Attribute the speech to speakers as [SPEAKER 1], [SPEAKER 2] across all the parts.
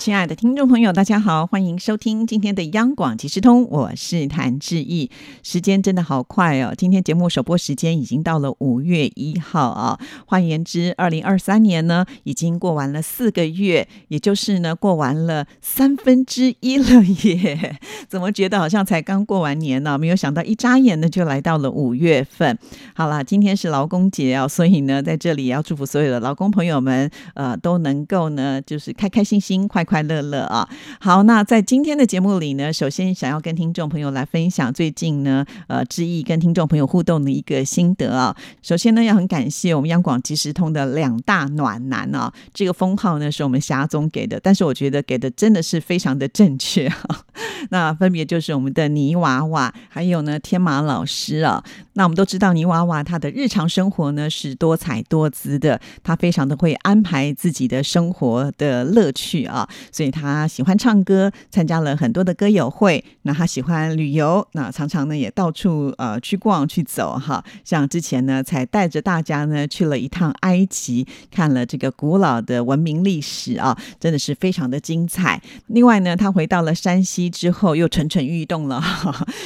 [SPEAKER 1] 亲爱的听众朋友，大家好，欢迎收听今天的央广即时通，我是谭志毅。时间真的好快哦，今天节目首播时间已经到了五月一号啊。换言之，二零二三年呢已经过完了四个月，也就是呢过完了三分之一了耶。怎么觉得好像才刚过完年呢？没有想到一眨眼呢就来到了五月份。好啦，今天是劳工节哦，所以呢在这里要祝福所有的劳工朋友们，呃都能够呢就是开开心心、快。快乐乐啊！好，那在今天的节目里呢，首先想要跟听众朋友来分享最近呢，呃，志毅跟听众朋友互动的一个心得啊。首先呢，要很感谢我们央广即时通的两大暖男啊，这个封号呢是我们霞总给的，但是我觉得给的真的是非常的正确啊。那分别就是我们的泥娃娃，还有呢天马老师啊。那我们都知道泥娃娃他的日常生活呢是多彩多姿的，他非常的会安排自己的生活的乐趣啊。所以他喜欢唱歌，参加了很多的歌友会。那他喜欢旅游，那常常呢也到处呃去逛去走哈。像之前呢，才带着大家呢去了一趟埃及，看了这个古老的文明历史啊，真的是非常的精彩。另外呢，他回到了山西之后，又蠢蠢欲动了，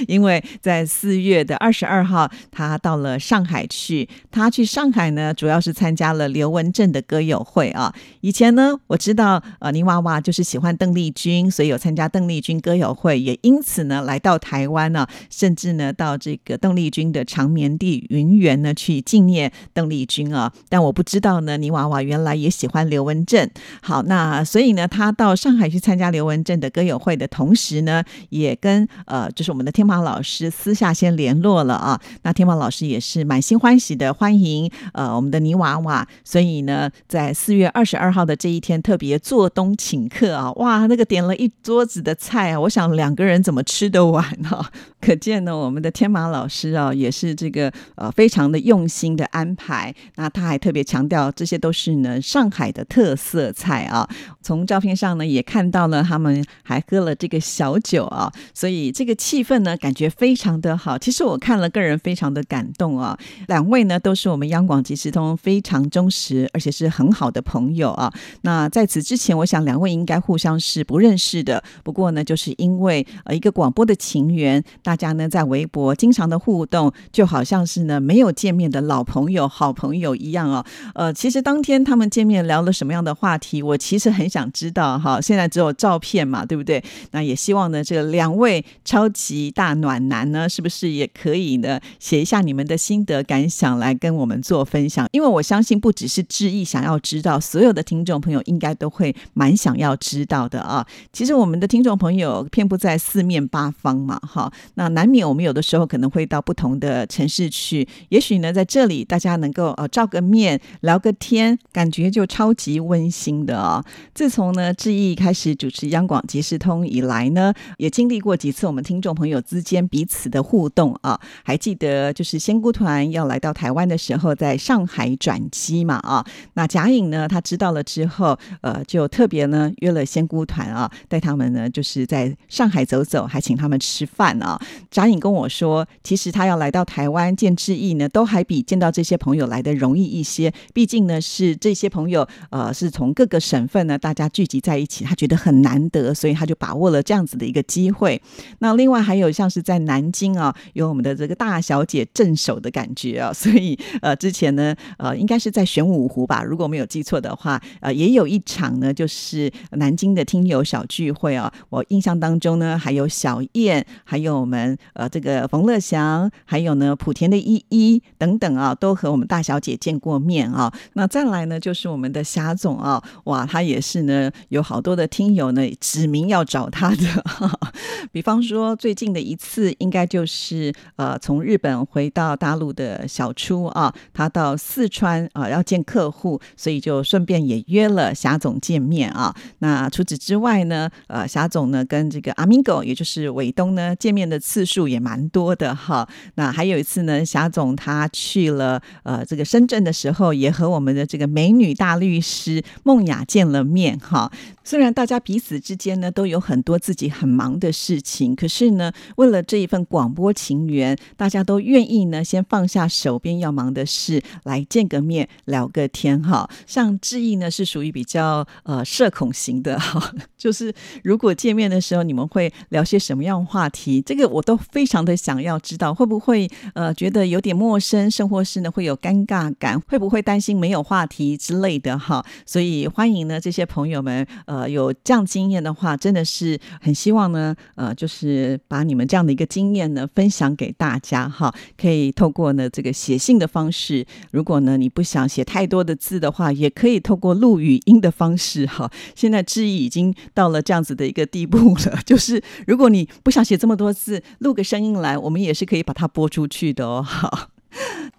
[SPEAKER 1] 因为在四月的二十二号，他到了上海去。他去上海呢，主要是参加了刘文正的歌友会啊。以前呢，我知道呃泥娃娃。就是喜欢邓丽君，所以有参加邓丽君歌友会，也因此呢来到台湾呢，甚至呢到这个邓丽君的长眠地云园呢去纪念邓丽君啊。但我不知道呢，泥娃娃原来也喜欢刘文正。好，那所以呢，他到上海去参加刘文正的歌友会的同时呢，也跟呃就是我们的天马老师私下先联络了啊。那天马老师也是满心欢喜的欢迎呃我们的泥娃娃，所以呢，在四月二十二号的这一天特别做东请。客啊，哇，那个点了一桌子的菜啊，我想两个人怎么吃得完呢？可见呢，我们的天马老师啊，也是这个呃非常的用心的安排。那他还特别强调，这些都是呢上海的特色菜啊。从照片上呢，也看到了他们还喝了这个小酒啊，所以这个气氛呢，感觉非常的好。其实我看了，个人非常的感动啊。两位呢，都是我们央广即时通非常忠实，而且是很好的朋友啊。那在此之前，我想两位应应该互相是不认识的。不过呢，就是因为呃一个广播的情缘，大家呢在微博经常的互动，就好像是呢没有见面的老朋友、好朋友一样哦。呃，其实当天他们见面聊了什么样的话题，我其实很想知道哈。现在只有照片嘛，对不对？那也希望呢，这两位超级大暖男呢，是不是也可以呢写一下你们的心得感想来跟我们做分享？因为我相信不只是志毅想要知道，所有的听众朋友应该都会蛮想要。知道的啊，其实我们的听众朋友遍布在四面八方嘛，哈，那难免我们有的时候可能会到不同的城市去，也许呢，在这里大家能够呃照个面聊个天，感觉就超级温馨的啊。自从呢志毅开始主持央广即时通以来呢，也经历过几次我们听众朋友之间彼此的互动啊，还记得就是仙姑团要来到台湾的时候，在上海转机嘛啊，那贾颖呢他知道了之后，呃，就特别呢。约了仙姑团啊，带他们呢，就是在上海走走，还请他们吃饭啊。贾颖跟我说，其实他要来到台湾见志毅呢，都还比见到这些朋友来的容易一些。毕竟呢，是这些朋友呃，是从各个省份呢，大家聚集在一起，他觉得很难得，所以他就把握了这样子的一个机会。那另外还有像是在南京啊，有我们的这个大小姐镇守的感觉啊，所以呃，之前呢，呃，应该是在玄武湖吧，如果没有记错的话，呃，也有一场呢，就是。南京的听友小聚会啊，我印象当中呢，还有小燕，还有我们呃这个冯乐祥，还有呢莆田的依依等等啊，都和我们大小姐见过面啊。那再来呢，就是我们的霞总啊，哇，他也是呢，有好多的听友呢指名要找他的。比方说最近的一次，应该就是呃从日本回到大陆的小初啊，他到四川啊要见客户，所以就顺便也约了霞总见面啊。那除此之外呢，呃，霞总呢跟这个阿明狗，也就是伟东呢见面的次数也蛮多的哈。那还有一次呢，霞总他去了呃这个深圳的时候，也和我们的这个美女大律师梦雅见了面哈。虽然大家彼此之间呢都有很多自己很忙的事情，可是呢，为了这一份广播情缘，大家都愿意呢先放下手边要忙的事来见个面聊个天哈。像志毅呢是属于比较呃社恐型的 哈，就是如果见面的时候你们会聊些什么样话题，这个我都非常的想要知道，会不会呃觉得有点陌生，甚或是呢会有尴尬感，会不会担心没有话题之类的哈。所以欢迎呢这些朋友们。呃，有这样经验的话，真的是很希望呢。呃，就是把你们这样的一个经验呢，分享给大家哈。可以透过呢这个写信的方式，如果呢你不想写太多的字的话，也可以透过录语音的方式哈。现在那质疑已经到了这样子的一个地步了，就是如果你不想写这么多字，录个声音来，我们也是可以把它播出去的哦。好。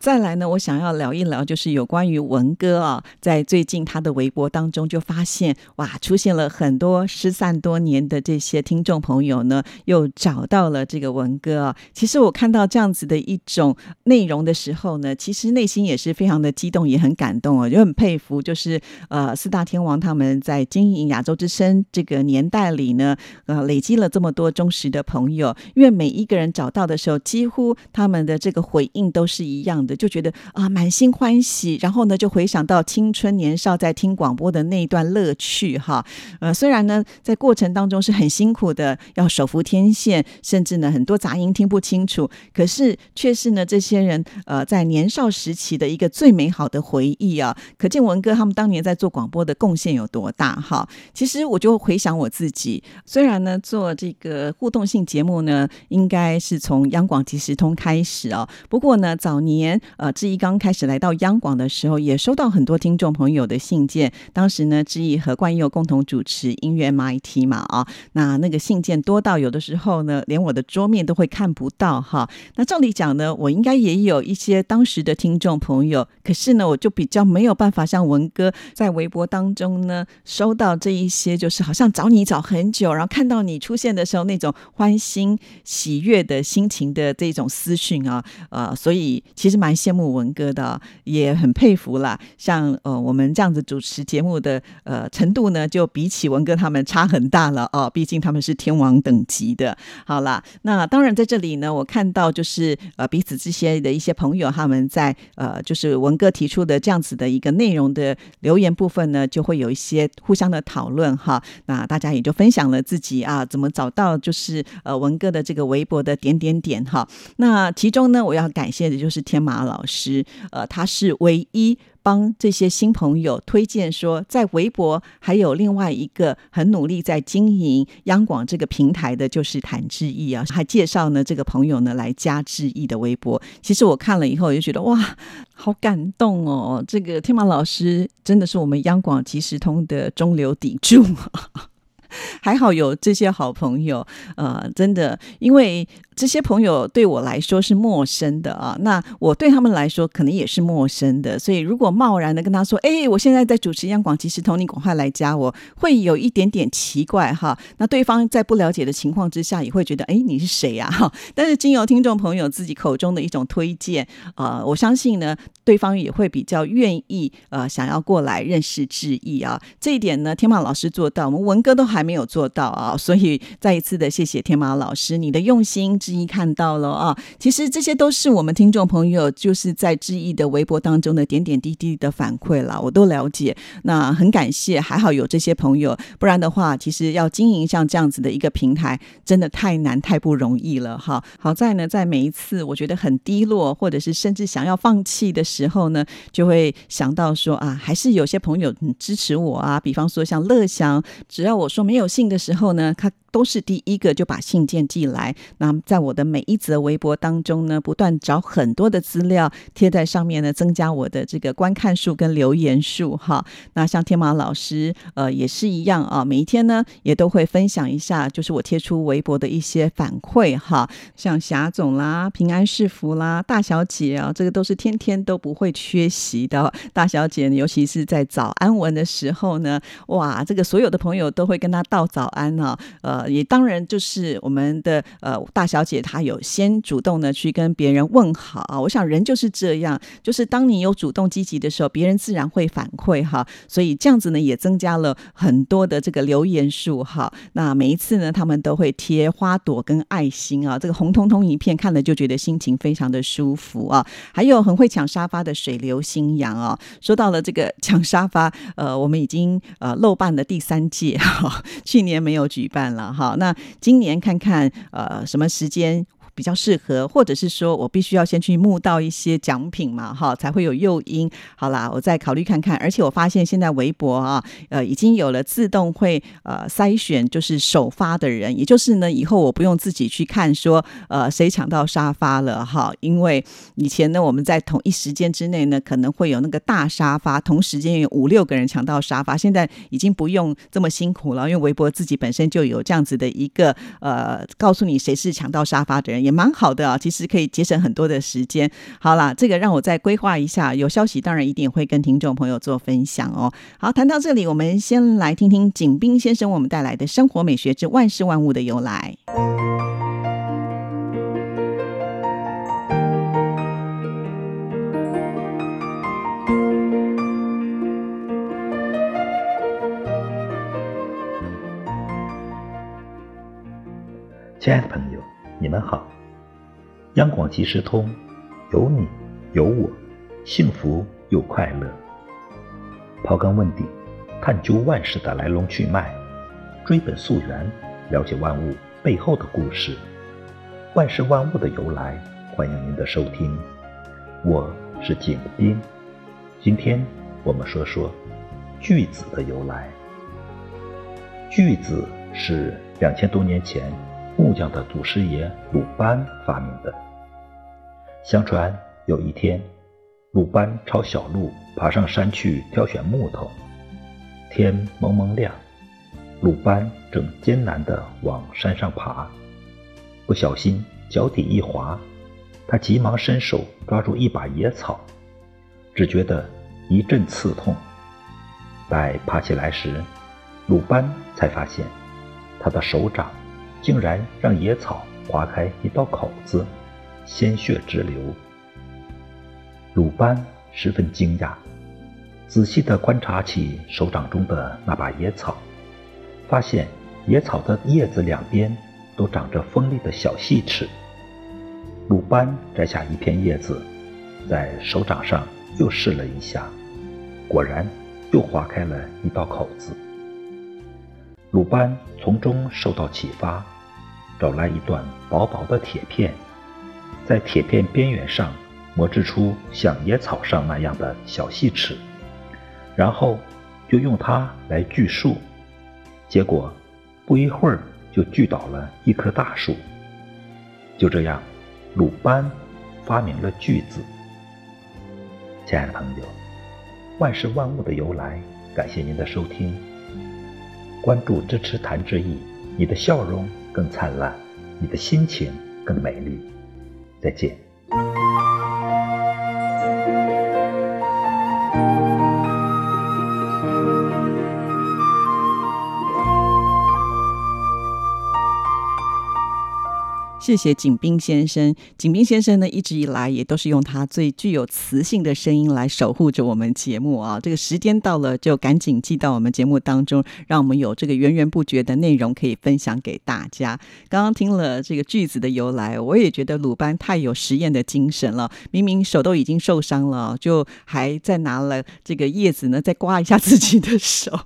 [SPEAKER 1] 再来呢，我想要聊一聊，就是有关于文哥啊，在最近他的微博当中就发现，哇，出现了很多失散多年的这些听众朋友呢，又找到了这个文哥啊。其实我看到这样子的一种内容的时候呢，其实内心也是非常的激动，也很感动啊，就很佩服，就是呃四大天王他们在经营亚洲之声这个年代里呢，呃累积了这么多忠实的朋友，因为每一个人找到的时候，几乎他们的这个回应都是一样的。就觉得啊满心欢喜，然后呢就回想到青春年少在听广播的那一段乐趣哈。呃，虽然呢在过程当中是很辛苦的，要手扶天线，甚至呢很多杂音听不清楚，可是却是呢这些人呃在年少时期的一个最美好的回忆啊。可见文哥他们当年在做广播的贡献有多大哈。其实我就回想我自己，虽然呢做这个互动性节目呢，应该是从央广即时通开始哦，不过呢早年。呃，志毅刚开始来到央广的时候，也收到很多听众朋友的信件。当时呢，志毅和冠佑共同主持音乐 MIT 嘛，啊，那那个信件多到有的时候呢，连我的桌面都会看不到哈。那照理讲呢，我应该也有一些当时的听众朋友，可是呢，我就比较没有办法像文哥在微博当中呢，收到这一些，就是好像找你找很久，然后看到你出现的时候那种欢欣喜悦的心情的这种私讯啊，呃，所以其实蛮。蛮羡慕文哥的，也很佩服啦。像呃，我们这样子主持节目的呃程度呢，就比起文哥他们差很大了哦。毕竟他们是天王等级的。好啦，那当然在这里呢，我看到就是呃彼此这些的一些朋友，他们在呃就是文哥提出的这样子的一个内容的留言部分呢，就会有一些互相的讨论哈。那大家也就分享了自己啊怎么找到就是呃文哥的这个微博的点点点哈。那其中呢，我要感谢的就是天马。马老师，呃，他是唯一帮这些新朋友推荐说，在微博还有另外一个很努力在经营央广这个平台的，就是谭志毅啊，还介绍呢这个朋友呢来加志毅的微博。其实我看了以后，就觉得哇，好感动哦！这个天马老师真的是我们央广即时通的中流砥柱。还好有这些好朋友，呃，真的，因为这些朋友对我来说是陌生的啊，那我对他们来说可能也是陌生的，所以如果贸然的跟他说，哎，我现在在主持央广即时通，你赶快来加我，会有一点点奇怪哈。那对方在不了解的情况之下，也会觉得，哎，你是谁呀？哈。但是经由听众朋友自己口中的一种推荐，呃，我相信呢，对方也会比较愿意，呃，想要过来认识志毅啊。这一点呢，天马老师做到，我们文哥都还。没有做到啊，所以再一次的谢谢天马老师，你的用心之一看到了啊。其实这些都是我们听众朋友就是在志毅的微博当中的点点滴滴的反馈了，我都了解。那很感谢，还好有这些朋友，不然的话，其实要经营像这样子的一个平台，真的太难太不容易了哈。好在呢，在每一次我觉得很低落，或者是甚至想要放弃的时候呢，就会想到说啊，还是有些朋友支持我啊。比方说像乐祥，只要我说没。没有信的时候呢，他。都是第一个就把信件寄来。那在我的每一则微博当中呢，不断找很多的资料贴在上面呢，增加我的这个观看数跟留言数哈。那像天马老师呃也是一样啊，每一天呢也都会分享一下，就是我贴出微博的一些反馈哈。像霞总啦、平安是福啦、大小姐啊，这个都是天天都不会缺席的。大小姐尤其是在早安文的时候呢，哇，这个所有的朋友都会跟她道早安啊。呃，也当然就是我们的呃大小姐，她有先主动的去跟别人问好啊。我想人就是这样，就是当你有主动积极的时候，别人自然会反馈哈。所以这样子呢，也增加了很多的这个留言数哈。那每一次呢，他们都会贴花朵跟爱心啊，这个红彤彤一片，看了就觉得心情非常的舒服啊。还有很会抢沙发的水流新阳啊，说到了这个 抢沙发，呃，我们已经呃漏办了第三届哈，去年没有举办了好，那今年看看呃什么时间。比较适合，或者是说我必须要先去募到一些奖品嘛，哈，才会有诱因。好啦，我再考虑看看。而且我发现现在微博啊，呃，已经有了自动会呃筛选，就是首发的人，也就是呢，以后我不用自己去看说呃谁抢到沙发了哈，因为以前呢我们在同一时间之内呢可能会有那个大沙发，同时间有五六个人抢到沙发，现在已经不用这么辛苦了，因为微博自己本身就有这样子的一个呃告诉你谁是抢到沙发的人。也蛮好的啊，其实可以节省很多的时间。好啦，这个让我再规划一下，有消息当然一定会跟听众朋友做分享哦。好，谈到这里，我们先来听听景斌先生我们带来的生活美学之万事万物的由来。
[SPEAKER 2] 亲爱的朋友，你们好。央广即时通，有你有我，幸福又快乐。刨根问底，探究万事的来龙去脉，追本溯源，了解万物背后的故事。万事万物的由来，欢迎您的收听。我是景斌，今天我们说说锯子的由来。锯子是两千多年前木匠的祖师爷鲁班发明的。相传有一天，鲁班抄小路爬上山去挑选木头。天蒙蒙亮，鲁班正艰难地往山上爬，不小心脚底一滑，他急忙伸手抓住一把野草，只觉得一阵刺痛。待爬起来时，鲁班才发现，他的手掌竟然让野草划开一道口子。鲜血直流，鲁班十分惊讶，仔细地观察起手掌中的那把野草，发现野草的叶子两边都长着锋利的小细齿。鲁班摘下一片叶子，在手掌上又试了一下，果然又划开了一道口子。鲁班从中受到启发，找来一段薄薄的铁片。在铁片边缘上磨制出像野草上那样的小细齿，然后就用它来锯树。结果不一会儿就锯倒了一棵大树。就这样，鲁班发明了锯子。亲爱的朋友，万事万物的由来，感谢您的收听。关注支持谭志毅，你的笑容更灿烂，你的心情更美丽。再见。
[SPEAKER 1] 谢谢景斌先生。景斌先生呢，一直以来也都是用他最具有磁性的声音来守护着我们节目啊。这个时间到了，就赶紧寄到我们节目当中，让我们有这个源源不绝的内容可以分享给大家。刚刚听了这个句子的由来，我也觉得鲁班太有实验的精神了。明明手都已经受伤了，就还在拿了这个叶子呢，再刮一下自己的手。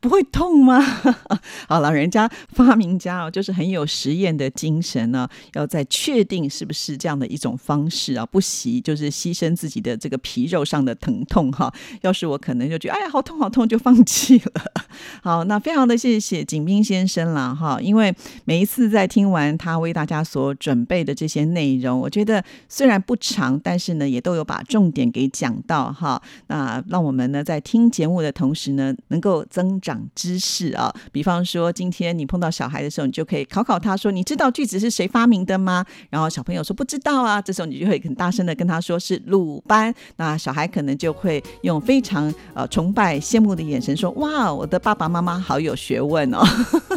[SPEAKER 1] 不会痛吗？好老，人家发明家哦，就是很有实验的精神呢，要在确定是不是这样的一种方式啊，不惜就是牺牲自己的这个皮肉上的疼痛哈。要是我可能就觉得哎呀好痛好痛就放弃了。好，那非常的谢谢景斌先生了哈，因为每一次在听完他为大家所准备的这些内容，我觉得虽然不长，但是呢也都有把重点给讲到哈。那让我们呢在听节目的同时呢，能够增长长知识啊。比方说今天你碰到小孩的时候，你就可以考考他说：“你知道句子是谁发明的吗？”然后小朋友说不知道啊，这时候你就会很大声的跟他说是鲁班。那小孩可能就会用非常呃崇拜、羡慕的眼神说：“哇，我的爸爸妈妈好有学问哦。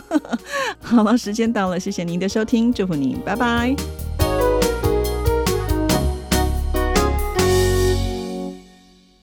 [SPEAKER 1] ”好了，时间到了，谢谢您的收听，祝福您，拜拜。